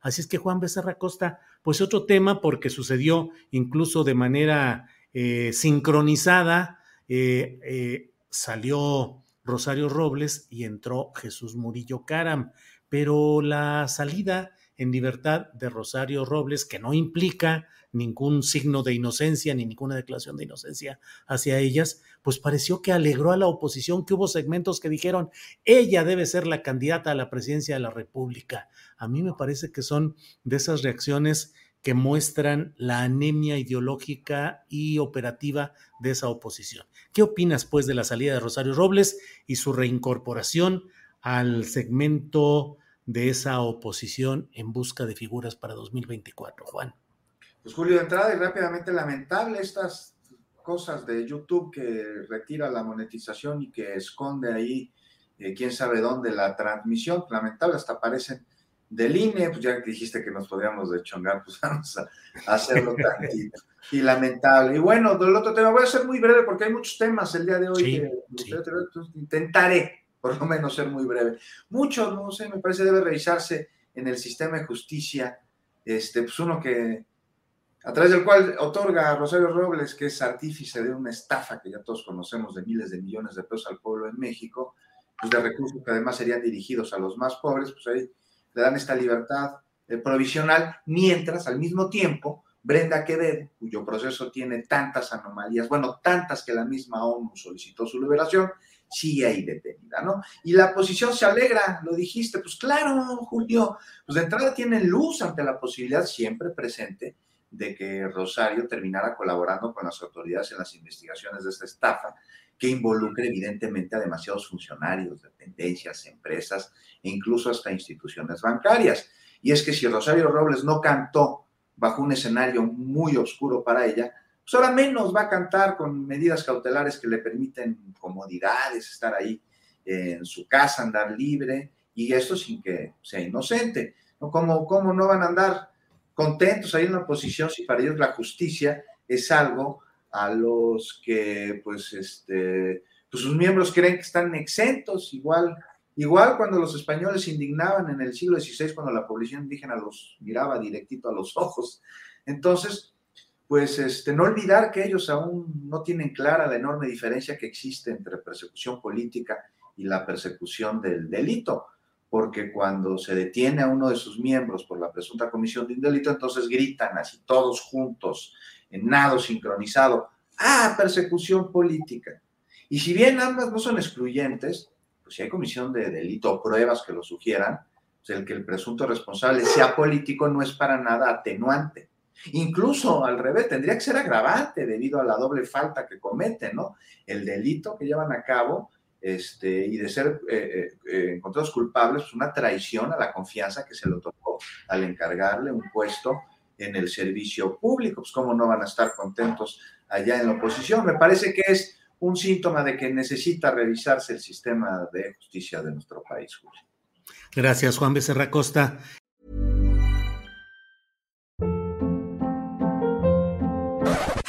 Así es que Juan Becerra Costa, pues otro tema porque sucedió incluso de manera eh, sincronizada, eh, eh, salió Rosario Robles y entró Jesús Murillo Caram, pero la salida en libertad de Rosario Robles, que no implica ningún signo de inocencia ni ninguna declaración de inocencia hacia ellas, pues pareció que alegró a la oposición, que hubo segmentos que dijeron, ella debe ser la candidata a la presidencia de la República. A mí me parece que son de esas reacciones que muestran la anemia ideológica y operativa de esa oposición. ¿Qué opinas, pues, de la salida de Rosario Robles y su reincorporación al segmento de esa oposición en busca de figuras para 2024, Juan? Pues Julio, de entrada y rápidamente lamentable estas cosas de YouTube que retira la monetización y que esconde ahí eh, quién sabe dónde la transmisión, lamentable, hasta aparecen del INE, pues ya que dijiste que nos podíamos dechongar, pues vamos a, a hacerlo tantito. Y lamentable. Y bueno, del otro tema, voy a ser muy breve porque hay muchos temas el día de hoy Sí, que sí. intentaré por lo menos ser muy breve. Mucho, no sé, me parece debe revisarse en el sistema de justicia, este, pues uno que, a través del cual otorga a Rosario Robles, que es artífice de una estafa que ya todos conocemos de miles de millones de pesos al pueblo en México, pues de recursos que además serían dirigidos a los más pobres, pues ahí le dan esta libertad eh, provisional, mientras al mismo tiempo Brenda Quevedo, cuyo proceso tiene tantas anomalías, bueno, tantas que la misma ONU solicitó su liberación, sigue ahí detenida, ¿no? Y la oposición se alegra, lo dijiste, pues claro, Julio, pues de entrada tienen luz ante la posibilidad siempre presente de que Rosario terminara colaborando con las autoridades en las investigaciones de esta estafa, que involucre evidentemente a demasiados funcionarios, dependencias, empresas e incluso hasta instituciones bancarias. Y es que si Rosario Robles no cantó bajo un escenario muy oscuro para ella, pues ahora menos va a cantar con medidas cautelares que le permiten comodidades, estar ahí en su casa, andar libre, y esto sin que sea inocente. ¿no? ¿Cómo, ¿Cómo no van a andar contentos ahí en la oposición si para ellos la justicia es algo a los que pues este pues sus miembros creen que están exentos igual igual cuando los españoles se indignaban en el siglo XVI cuando la población indígena los miraba directito a los ojos entonces pues este no olvidar que ellos aún no tienen clara la enorme diferencia que existe entre persecución política y la persecución del delito porque cuando se detiene a uno de sus miembros por la presunta comisión de un delito, entonces gritan así todos juntos, en nado sincronizado, ah, persecución política. Y si bien ambas no son excluyentes, pues si hay comisión de delito o pruebas que lo sugieran, pues el que el presunto responsable sea político no es para nada atenuante. Incluso al revés, tendría que ser agravante debido a la doble falta que cometen, ¿no? El delito que llevan a cabo este, y de ser eh, eh, encontrados culpables, pues una traición a la confianza que se le otorgó al encargarle un puesto en el servicio público. Pues cómo no van a estar contentos allá en la oposición. Me parece que es un síntoma de que necesita revisarse el sistema de justicia de nuestro país, Julio. Gracias, Juan Becerra Costa.